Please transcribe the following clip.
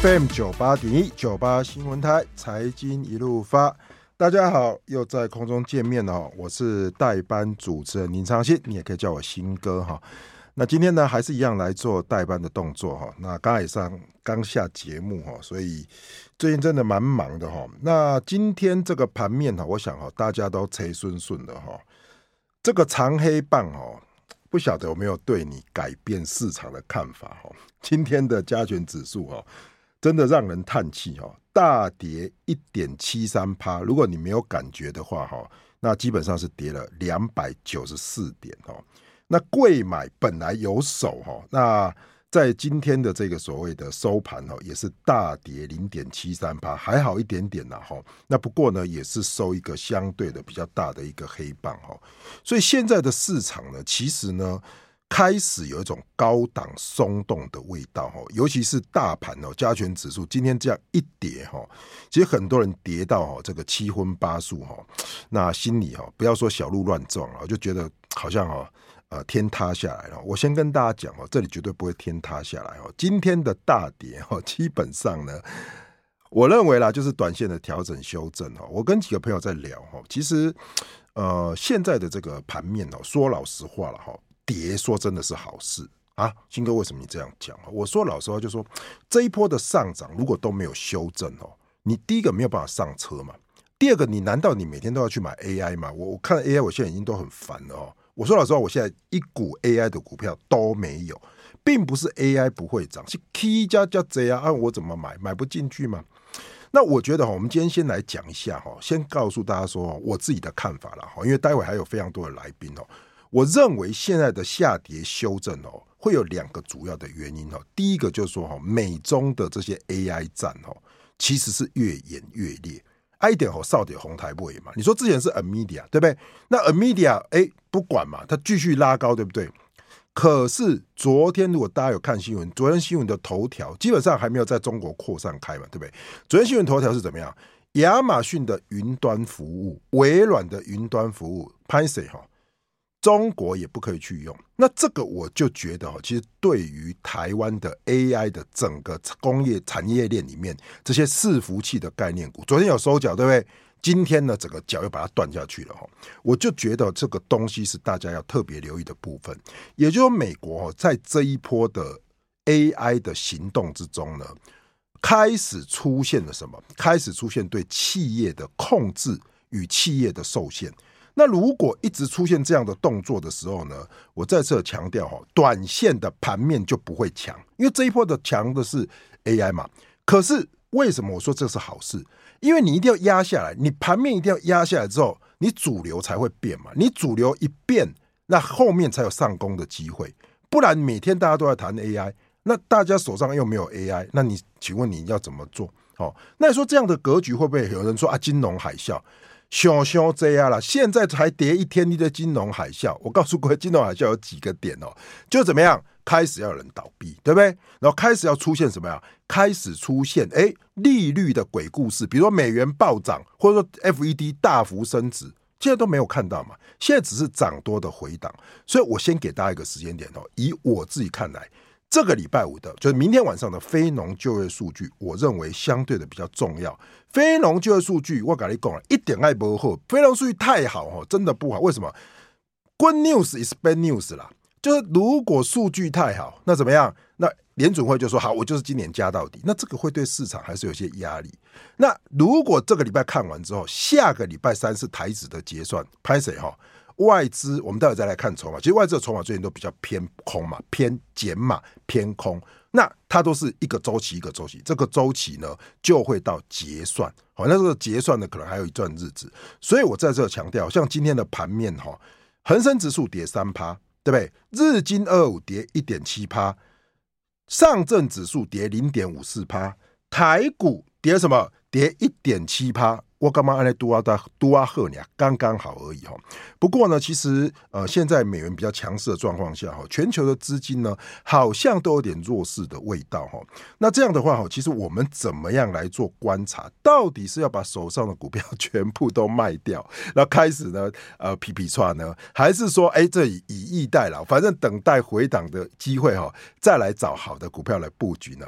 FM 九八点一九八新闻台财经一路发，大家好，又在空中见面了。我是代班主持人林昌兴，你也可以叫我新哥哈。那今天呢，还是一样来做代班的动作哈。那刚才上刚下节目哈，所以最近真的蛮忙的哈。那今天这个盘面哈，我想哈，大家都吹顺顺的哈。这个长黑棒哈。不晓得有没有对你改变市场的看法哈？今天的加权指数哈，真的让人叹气哈，大跌一点七三趴。如果你没有感觉的话哈，那基本上是跌了两百九十四点哈。那贵买本来有手哈，那。在今天的这个所谓的收盘哦，也是大跌零点七三趴，还好一点点呐哈。那不过呢，也是收一个相对的比较大的一个黑棒哈。所以现在的市场呢，其实呢开始有一种高档松动的味道哈。尤其是大盘哦，加权指数今天这样一跌哈，其实很多人跌到哈这个七荤八素哈，那心里哈不要说小鹿乱撞啊，就觉得好像哈。呃，天塌下来了。我先跟大家讲哦，这里绝对不会天塌下来哦。今天的大跌哈，基本上呢，我认为啦，就是短线的调整修正哦。我跟几个朋友在聊哈，其实呃，现在的这个盘面哦，说老实话了哈，跌说真的是好事啊。新哥，为什么你这样讲？我说老实话，就说这一波的上涨如果都没有修正哦，你第一个没有办法上车嘛，第二个，你难道你每天都要去买 AI 吗？我我看 AI，我现在已经都很烦了哦。我说老实话，我现在一股 AI 的股票都没有，并不是 AI 不会涨，是 K 加加 Z 啊，我怎么买，买不进去嘛。那我觉得哈，我们今天先来讲一下哈，先告诉大家说我自己的看法了哈，因为待会还有非常多的来宾哦。我认为现在的下跌修正哦，会有两个主要的原因哦。第一个就是说哈，美中的这些 AI 战哦，其实是越演越烈。一点吼，少点红台位嘛？你说之前是 Amedia 对不对？那 Amedia 哎，不管嘛，它继续拉高，对不对？可是昨天如果大家有看新闻，昨天新闻的头条基本上还没有在中国扩散开嘛，对不对？昨天新闻头条是怎么样？亚马逊的云端服务、微软的云端服务，拍谁哈？中国也不可以去用，那这个我就觉得其实对于台湾的 AI 的整个工业产业链里面这些伺服器的概念股，昨天有收脚，对不对？今天呢，整个脚又把它断下去了哈，我就觉得这个东西是大家要特别留意的部分。也就是说，美国在这一波的 AI 的行动之中呢，开始出现了什么？开始出现对企业的控制与企业的受限。那如果一直出现这样的动作的时候呢，我再次强调哈，短线的盘面就不会强，因为这一波的强的是 AI 嘛。可是为什么我说这是好事？因为你一定要压下来，你盘面一定要压下来之后，你主流才会变嘛。你主流一变，那后面才有上攻的机会。不然每天大家都在谈 AI，那大家手上又没有 AI，那你请问你要怎么做？哦，那你说这样的格局会不会有人说啊，金融海啸？想想这样了，现在才跌一天，你的金融海啸。我告诉各位，金融海啸有几个点哦，就怎么样，开始要有人倒闭，对不对？然后开始要出现什么呀？开始出现哎，利率的鬼故事，比如说美元暴涨，或者说 FED 大幅升值，现在都没有看到嘛。现在只是涨多的回档，所以我先给大家一个时间点哦，以我自己看来。这个礼拜五的，就是明天晚上的非农就业数据，我认为相对的比较重要。非农就业数据，我跟你讲了，一点爱不好，非农数据太好哦，真的不好。为什么？Good news is bad news 啦，就是如果数据太好，那怎么样？那联准会就说好，我就是今年加到底。那这个会对市场还是有些压力。那如果这个礼拜看完之后，下个礼拜三是台指的结算，拍谁哈？外资，我们待会再来看筹码。其实外资的筹码最近都比较偏空嘛，偏减码，偏空。那它都是一个周期一个周期，这个周期呢就会到结算。好，那这个结算呢可能还有一段日子。所以我在这强调，像今天的盘面哈，恒生指数跌三趴，对不对？日经二五跌一点七趴，上证指数跌零点五四趴，台股跌什么？跌一点七趴。我干嘛按来多啊大多啊赫你啊，刚刚好而已哈。不过呢，其实呃，现在美元比较强势的状况下哈，全球的资金呢好像都有点弱势的味道哈。那这样的话哈，其实我们怎么样来做观察？到底是要把手上的股票全部都卖掉，然后开始呢呃皮皮剉呢，还是说哎这以以逸待劳，反正等待回档的机会哈，再来找好的股票来布局呢？